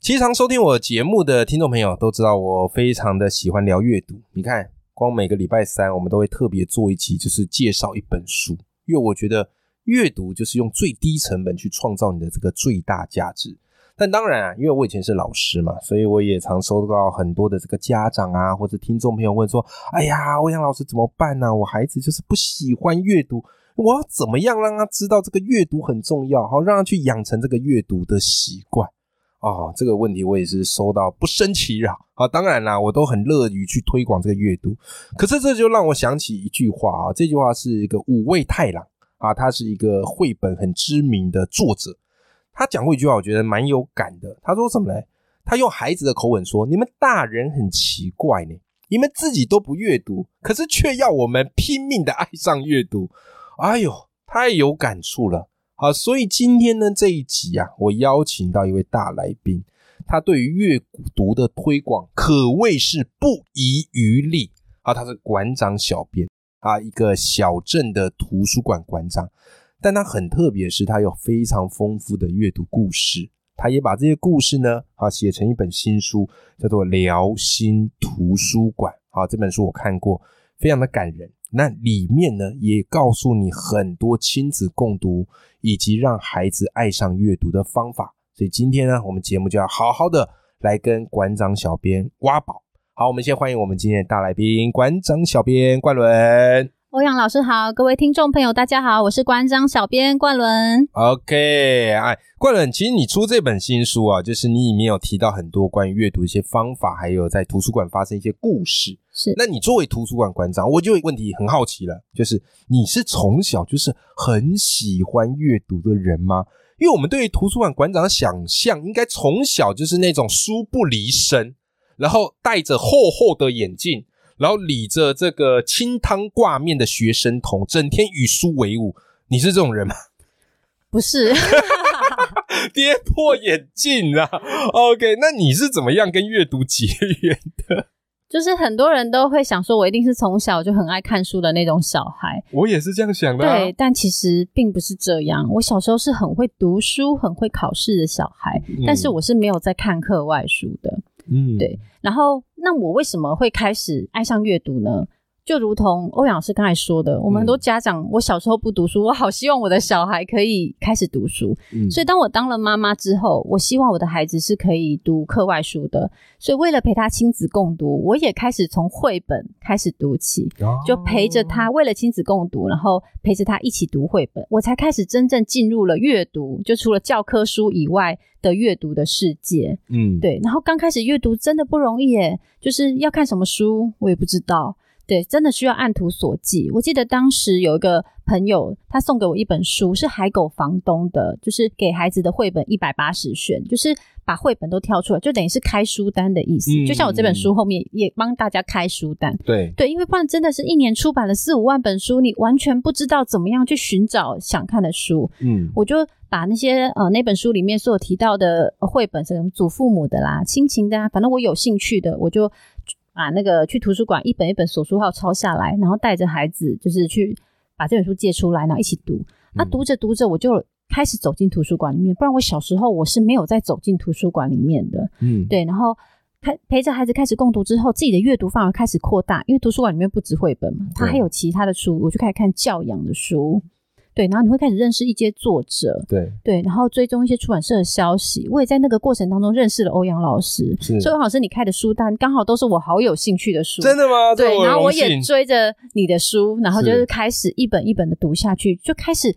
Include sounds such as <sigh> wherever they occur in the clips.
其实常收听我节目的听众朋友都知道，我非常的喜欢聊阅读。你看，光每个礼拜三，我们都会特别做一期，就是介绍一本书，因为我觉得阅读就是用最低成本去创造你的这个最大价值。但当然啊，因为我以前是老师嘛，所以我也常收到很多的这个家长啊或者听众朋友问说：“哎呀，欧阳老师怎么办呢？我孩子就是不喜欢阅读，我要怎么样让他知道这个阅读很重要，好让他去养成这个阅读的习惯？”哦，这个问题我也是收到不胜其扰啊！当然啦，我都很乐于去推广这个阅读。可是这就让我想起一句话啊，这句话是一个五味太郎啊，他是一个绘本很知名的作者。他讲过一句话，我觉得蛮有感的。他说什么呢？他用孩子的口吻说：“你们大人很奇怪呢，你们自己都不阅读，可是却要我们拼命的爱上阅读。”哎呦，太有感触了。好，所以今天呢这一集啊，我邀请到一位大来宾，他对于阅读的推广可谓是不遗余力。好，他是馆长小编啊，一个小镇的图书馆馆长，但他很特别，是他有非常丰富的阅读故事，他也把这些故事呢啊写成一本新书，叫做《辽心图书馆》。好，这本书我看过，非常的感人。那里面呢，也告诉你很多亲子共读以及让孩子爱上阅读的方法。所以今天呢，我们节目就要好好的来跟馆长小编挖宝。好，我们先欢迎我们今天的大来宾，馆长小编冠伦。欧阳老师好，各位听众朋友大家好，我是馆长小编冠伦。OK，哎，冠伦，其实你出这本新书啊，就是你里面有提到很多关于阅读一些方法，还有在图书馆发生一些故事。是，那你作为图书馆馆长，我就问题很好奇了，就是你是从小就是很喜欢阅读的人吗？因为我们对于图书馆馆长的想象，应该从小就是那种书不离身，然后戴着厚厚的眼镜。然后理着这个清汤挂面的学生头，整天与书为伍，你是这种人吗？<laughs> 不是，<laughs> 跌破眼镜啊。OK，那你是怎么样跟阅读结缘的？就是很多人都会想说，我一定是从小就很爱看书的那种小孩。我也是这样想的。对，但其实并不是这样。我小时候是很会读书、很会考试的小孩，但是我是没有在看课外书的。嗯，对。然后，那我为什么会开始爱上阅读呢？就如同欧阳老师刚才说的，我们很多家长，我小时候不读书，我好希望我的小孩可以开始读书。所以，当我当了妈妈之后，我希望我的孩子是可以读课外书的。所以，为了陪他亲子共读，我也开始从绘本开始读起，就陪着他，为了亲子共读，然后陪着他一起读绘本，我才开始真正进入了阅读，就除了教科书以外的阅读的世界。嗯，对。然后刚开始阅读真的不容易耶，就是要看什么书，我也不知道。对，真的需要按图索骥。我记得当时有一个朋友，他送给我一本书，是海狗房东的，就是给孩子的绘本一百八十选，就是把绘本都挑出来，就等于是开书单的意思。就像我这本书后面也帮大家开书单。对对，因为不然真的是一年出版了四五万本书，你完全不知道怎么样去寻找想看的书。嗯，我就把那些呃那本书里面所有提到的绘本，什么祖父母的啦、亲情的啊，反正我有兴趣的，我就。把那个去图书馆一本一本索书号抄下来，然后带着孩子就是去把这本书借出来，然后一起读。那读着读着，我就开始走进图书馆里面。不然我小时候我是没有再走进图书馆里面的。嗯，对。然后开陪着孩子开始共读之后，自己的阅读范围开始扩大，因为图书馆里面不止绘本嘛，它还有其他的书，我就开始看教养的书。对，然后你会开始认识一些作者，对对，然后追踪一些出版社的消息。我也在那个过程当中认识了欧阳老师，所以欧老师你开的书单刚好都是我好有兴趣的书，真的吗？对，然后我也追着你的书，然后就是开始一本一本的读下去，就开始。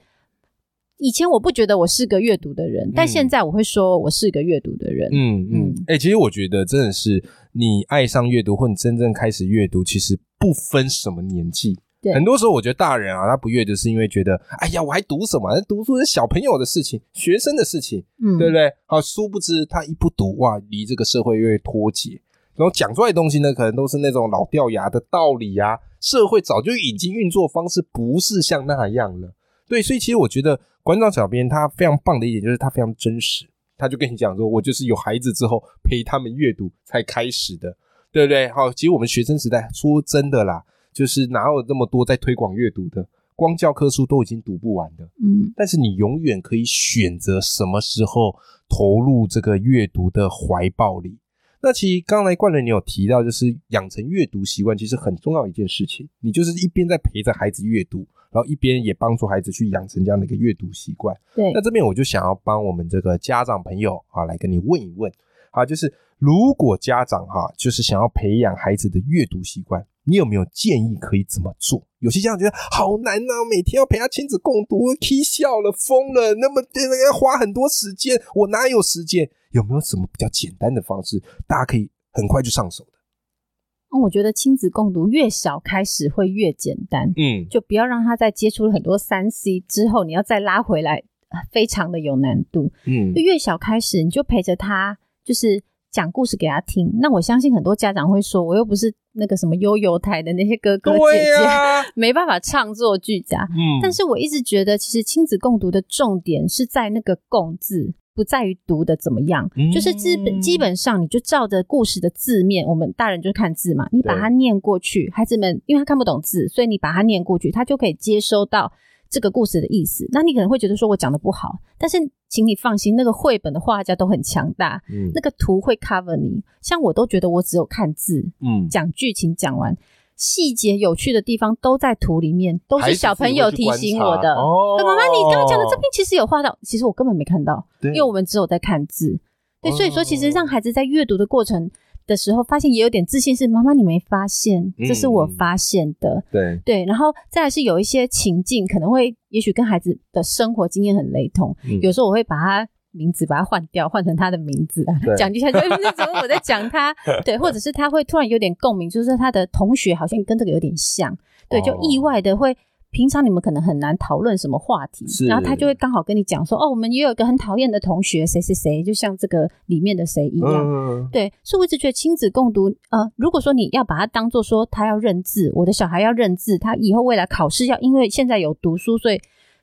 以前我不觉得我是个阅读的人，但现在我会说我是个阅读的人。嗯嗯，哎，其实我觉得真的是你爱上阅读，或你真正开始阅读，其实不分什么年纪。很多时候，我觉得大人啊，他不阅读是因为觉得，哎呀，我还读什么？读书是小朋友的事情，学生的事情，嗯，对不对？好，殊不知他一不读，哇，离这个社会越脱节。然后讲出来的东西呢，可能都是那种老掉牙的道理啊。社会早就已经运作方式不是像那样了。对，所以其实我觉得馆长小编他非常棒的一点就是他非常真实，他就跟你讲说，我就是有孩子之后陪他们阅读才开始的，对不对？好，其实我们学生时代说真的啦，就是哪有那么多在推广阅读的。光教科书都已经读不完的，嗯，但是你永远可以选择什么时候投入这个阅读的怀抱里。那其实刚才冠伦你有提到，就是养成阅读习惯，其实很重要一件事情。你就是一边在陪着孩子阅读，然后一边也帮助孩子去养成这样的一个阅读习惯。对，那这边我就想要帮我们这个家长朋友啊，来跟你问一问，啊，就是如果家长哈，就是想要培养孩子的阅读习惯。你有没有建议可以怎么做？有些家长觉得好难呐，每天要陪他亲子共读，气笑了，疯了，那么要花很多时间，我哪有时间？有没有什么比较简单的方式，大家可以很快就上手的？我觉得亲子共读越小开始会越简单，嗯，就不要让他在接触了很多三 C 之后，你要再拉回来，非常的有难度，嗯，就越小开始你就陪着他，就是。讲故事给他听，那我相信很多家长会说，我又不是那个什么悠悠台的那些哥哥姐姐，<laughs> 没办法唱作俱佳。嗯，但是我一直觉得，其实亲子共读的重点是在那个“共”字，不在于读的怎么样，就是基本基本上你就照着故事的字面，我们大人就看字嘛，你把它念过去，孩子们因为他看不懂字，所以你把它念过去，他就可以接收到。这个故事的意思，那你可能会觉得说我讲的不好，但是请你放心，那个绘本的画家都很强大，嗯，那个图会 cover 你。像我都觉得我只有看字，嗯，讲剧情讲完，细节有趣的地方都在图里面，都是小朋友提醒我的。哦，妈妈，你刚刚讲的这边其实有画到，其实我根本没看到，因为我们只有在看字。对，所以说其实让孩子在阅读的过程。的时候，发现也有点自信，是妈妈你没发现，这是我发现的。对对，然后再来是有一些情境，可能会也许跟孩子的生活经验很雷同。有时候我会把他名字把它换掉，换成他的名字啊，讲一下就，那 <laughs> 怎么我在讲他？<laughs> 对，或者是他会突然有点共鸣，就是他的同学好像跟这个有点像，对，就意外的会。平常你们可能很难讨论什么话题，然后他就会刚好跟你讲说：“哦，我们也有一个很讨厌的同学，谁谁谁，就像这个里面的谁一样。”对，所以我一直觉得亲子共读，呃，如果说你要把它当做说他要认字，我的小孩要认字，他以后未来考试要，因为现在有读书，所以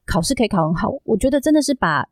考试可以考很好。我觉得真的是把。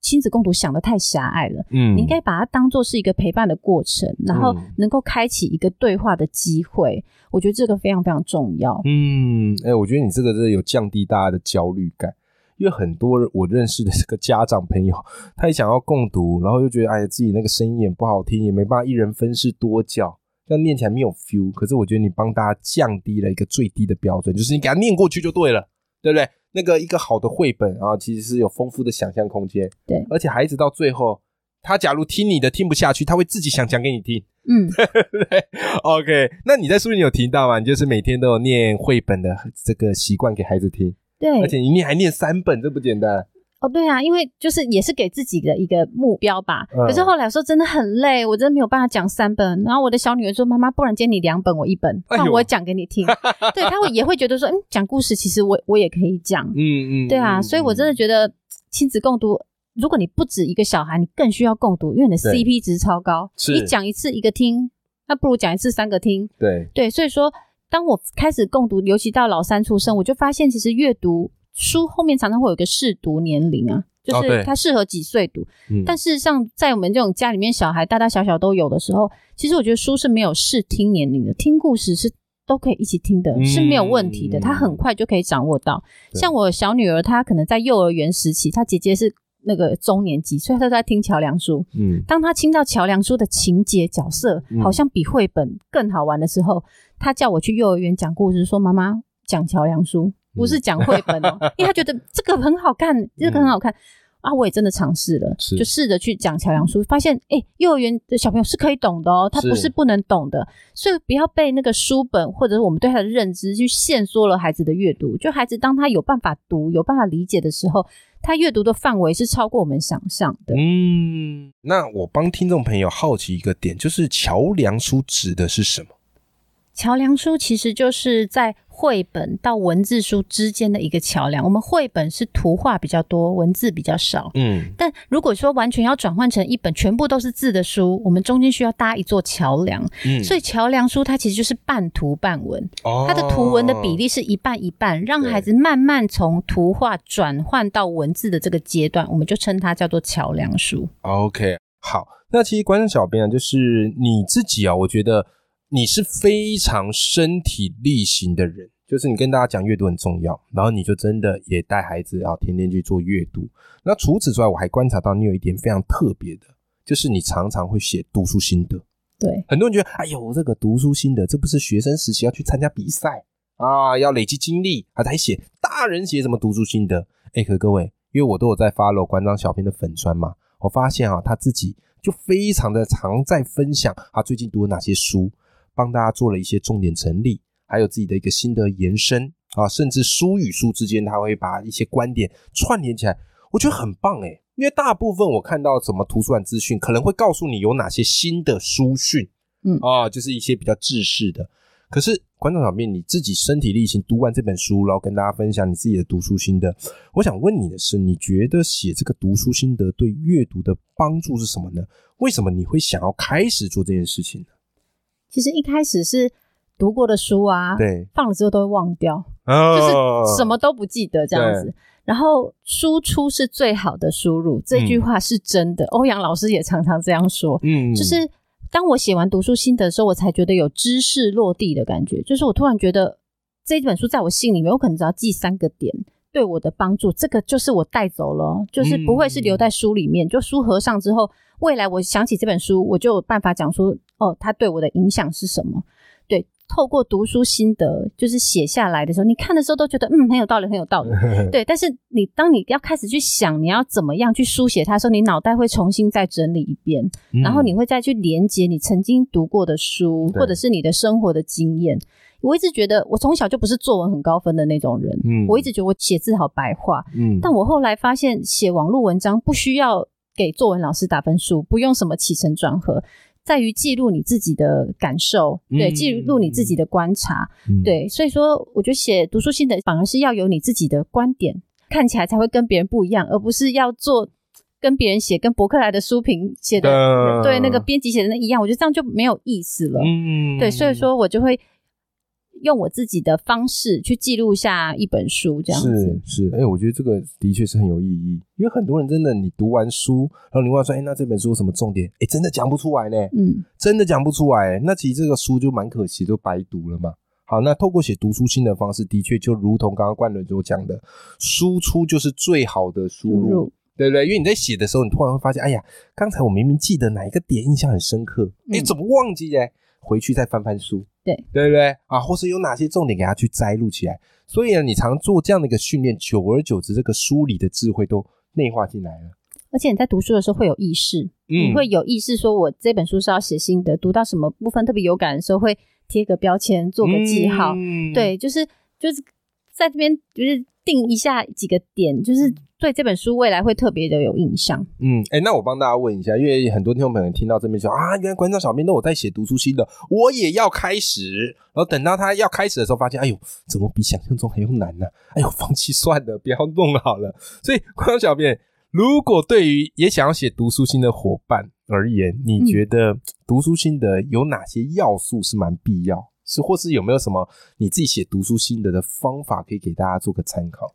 亲子共读想的太狭隘了，嗯，你应该把它当做是一个陪伴的过程，然后能够开启一个对话的机会。我觉得这个非常非常重要。嗯，哎，我觉得你这个真的有降低大家的焦虑感，因为很多我认识的这个家长朋友，他也想要共读，然后又觉得哎呀自己那个声音也不好听，也没办法一人分饰多角，这样念起来没有 feel。可是我觉得你帮大家降低了一个最低的标准，就是你给他念过去就对了，对不对？那个一个好的绘本啊，其实是有丰富的想象空间。对，而且孩子到最后，他假如听你的听不下去，他会自己想讲给你听。嗯，<laughs> 对。OK，那你在书里有提到吗？你就是每天都有念绘本的这个习惯给孩子听。对，而且你念还念三本，这不简单。哦，对啊，因为就是也是给自己的一个目标吧。可是后来说真的很累，我真的没有办法讲三本。然后我的小女儿说：“妈妈，不然今天你两本，我一本，让我讲给你听。<laughs> ”对，她会也会觉得说：“嗯，讲故事其实我我也可以讲。”嗯嗯，对啊，所以我真的觉得亲子共读，如果你不止一个小孩，你更需要共读，因为你的 CP 值超高。你讲一次一个听，那不如讲一次三个听。对对，所以说当我开始共读，尤其到老三出生，我就发现其实阅读。书后面常常会有一个适读年龄啊，就是它适合几岁读。但事实上，在我们这种家里面，小孩大大小小都有的时候，其实我觉得书是没有试听年龄的，听故事是都可以一起听的，是没有问题的。他很快就可以掌握到。像我小女儿，她可能在幼儿园时期，她姐姐是那个中年级，所以她在听桥梁书。嗯，当她听到桥梁书的情节角色好像比绘本更好玩的时候，她叫我去幼儿园讲故事，说妈妈讲桥梁书。不是讲绘本哦，因为他觉得这个很好看，这个很好看啊！我也真的尝试了，就试着去讲桥梁书，发现哎，幼儿园的小朋友是可以懂的哦，他不是不能懂的，所以不要被那个书本或者是我们对他的认知去限缩了孩子的阅读。就孩子当他有办法读、有办法理解的时候，他阅读的范围是超过我们想象的。嗯，那我帮听众朋友好奇一个点，就是桥梁书指的是什么？桥梁书其实就是在绘本到文字书之间的一个桥梁。我们绘本是图画比较多，文字比较少。嗯，但如果说完全要转换成一本全部都是字的书，我们中间需要搭一座桥梁。嗯，所以桥梁书它其实就是半图半文，它的图文的比例是一半一半，让孩子慢慢从图画转换到文字的这个阶段，我们就称它叫做桥梁书。OK，好，那其实观众小编啊，就是你自己啊，我觉得。你是非常身体力行的人，就是你跟大家讲阅读很重要，然后你就真的也带孩子啊，天天去做阅读。那除此之外，我还观察到你有一点非常特别的，就是你常常会写读书心得。对，很多人觉得，哎呦，这个读书心得，这不是学生时期要去参加比赛啊，要累积经历，还才写。大人写什么读书心得？哎，可各位，因为我都有在发了关张小编的粉砖嘛，我发现啊，他自己就非常的常在分享他最近读了哪些书。帮大家做了一些重点整理，还有自己的一个心得延伸啊，甚至书与书之间，他会把一些观点串联起来，我觉得很棒诶。因为大部分我看到什么图书馆资讯，可能会告诉你有哪些新的书讯，嗯啊，就是一些比较制式的。可是观众小面你自己身体力行读完这本书，然后跟大家分享你自己的读书心得。我想问你的是，你觉得写这个读书心得对阅读的帮助是什么呢？为什么你会想要开始做这件事情呢？其实一开始是读过的书啊，对，放了之后都会忘掉，就是什么都不记得这样子。然后输出是最好的输入，这句话是真的。欧阳老师也常常这样说。嗯，就是当我写完读书心得的时候，我才觉得有知识落地的感觉。就是我突然觉得这本书在我心里面，我可能只要记三个点对我的帮助，这个就是我带走了，就是不会是留在书里面。就书合上之后。未来我想起这本书，我就有办法讲说，哦，他对我的影响是什么？对，透过读书心得，就是写下来的时候，你看的时候都觉得，嗯，很有道理，很有道理。<laughs> 对，但是你当你要开始去想你要怎么样去书写它的时候，你脑袋会重新再整理一遍，然后你会再去连接你曾经读过的书，或者是你的生活的经验。我一直觉得，我从小就不是作文很高分的那种人，嗯，我一直觉得我写字好白话，嗯，但我后来发现，写网络文章不需要。给作文老师打分数，不用什么起承转合，在于记录你自己的感受，对，记录你自己的观察，对，所以说，我觉得写读书心得反而是要有你自己的观点，看起来才会跟别人不一样，而不是要做跟别人写跟博客来的书评写的，对，那个编辑写的那一样，我觉得这样就没有意思了，嗯，对，所以说我就会。用我自己的方式去记录下一本书，这样子是是，哎，我觉得这个的确是很有意义，因为很多人真的，你读完书，然后你问说，哎，那这本书有什么重点？哎，真的讲不出来呢，嗯，真的讲不出来，那其实这个书就蛮可惜，就白读了嘛。好，那透过写读书心的方式，的确就如同刚刚冠伦所讲的，输出就是最好的输入，对不对？因为你在写的时候，你突然会发现，哎呀，刚才我明明记得哪一个点印象很深刻，哎，怎么忘记嘞？回去再翻翻书，对对不对啊？或是有哪些重点给他去摘录起来？所以呢，你常做这样的一个训练，久而久之，这个书里的智慧都内化进来了。而且你在读书的时候会有意识，你会有意识说，我这本书是要写心得，读到什么部分特别有感的时候，会贴个标签，做个记号。对，就是就是在这边就是定一下几个点，就是。对这本书未来会特别的有印象。嗯，哎，那我帮大家问一下，因为很多听众朋友听到这边说啊，原来馆长小编都有在写读书心得，我也要开始。然后等到他要开始的时候，发现哎呦，怎么比想象中还要难呢？哎呦，放弃算了，不要弄好了。所以馆长小编，如果对于也想要写读书心的伙伴而言，你觉得读书心得有哪些要素是蛮必要？是或是有没有什么你自己写读书心得的方法可以给大家做个参考？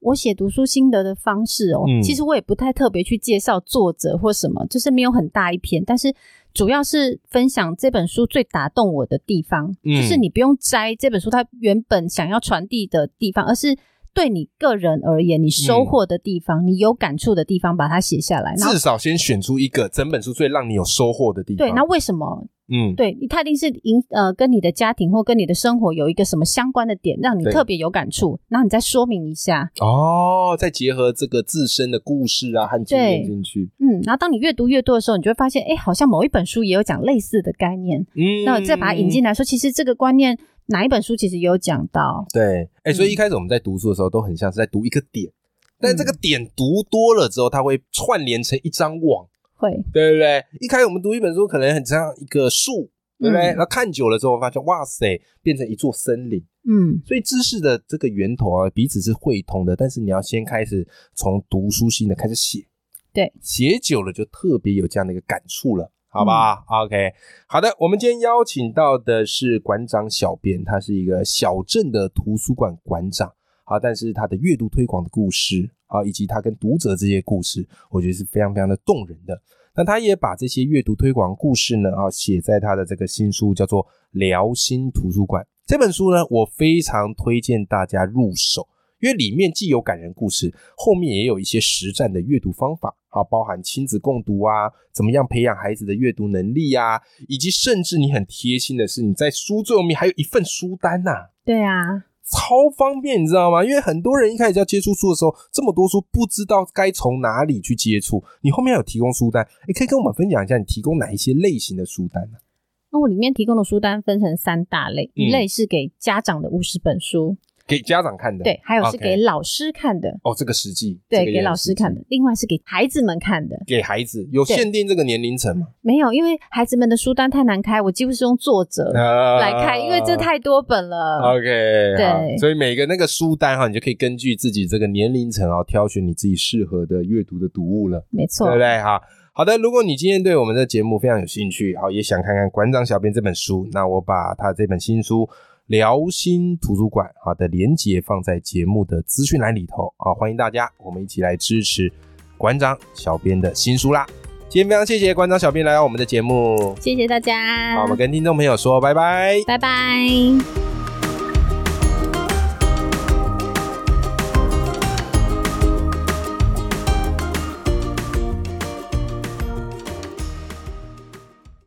我写读书心得的方式哦，其实我也不太特别去介绍作者或什么，就是没有很大一篇，但是主要是分享这本书最打动我的地方，就是你不用摘这本书它原本想要传递的地方，而是对你个人而言你收获的地方，你有感触的地方，把它写下来，至少先选出一个整本书最让你有收获的地方。对，那为什么？嗯，对，他一定是影呃，跟你的家庭或跟你的生活有一个什么相关的点，让你特别有感触，然后你再说明一下。哦，再结合这个自身的故事啊和经验进去，嗯，然后当你越读越多的时候，你就会发现，哎，好像某一本书也有讲类似的概念，嗯，那再把它引进来说，其实这个观念哪一本书其实也有讲到，对，哎，所以一开始我们在读书的时候都很像是在读一个点，但这个点读多了之后，它会串联成一张网。会，对不对？一开始我们读一本书，可能很像一个树对不对？那看久了之后，发现哇塞，变成一座森林。嗯，所以知识的这个源头啊，彼此是汇通的。但是你要先开始从读书心的开始写，对，写久了就特别有这样的一个感触了，好吧？OK，好的，我们今天邀请到的是馆长小编，他是一个小镇的图书馆馆长，好，但是他的阅读推广的故事啊，以及他跟读者这些故事，我觉得是非常非常的动人的。那他也把这些阅读推广故事呢，啊，写在他的这个新书，叫做《辽心图书馆》这本书呢，我非常推荐大家入手，因为里面既有感人故事，后面也有一些实战的阅读方法，啊，包含亲子共读啊，怎么样培养孩子的阅读能力啊，以及甚至你很贴心的是，你在书最后面还有一份书单呐。对啊。超方便，你知道吗？因为很多人一开始要接触书的时候，这么多书不知道该从哪里去接触。你后面有提供书单，你可以跟我们分享一下，你提供哪一些类型的书单呢？那我里面提供的书单分成三大类，一类是给家长的五十本书。给家长看的，对，还有是给老师看的。哦，这个实际，对，给老师看的。另外是给孩子们看的，给孩子有限定这个年龄层吗？没有，因为孩子们的书单太难开，我几乎是用作者来开，因为这太多本了。OK，对，所以每个那个书单哈，你就可以根据自己这个年龄层啊，挑选你自己适合的阅读的读物了。没错，对不对？哈，好的。如果你今天对我们的节目非常有兴趣，好，也想看看馆长小编这本书，那我把他这本新书。辽心图书馆好的连接放在节目的资讯栏里头啊，欢迎大家，我们一起来支持馆长小编的新书啦！今天非常谢谢馆长小编来到我们的节目，谢谢大家。好，我们跟听众朋友说拜拜，拜拜。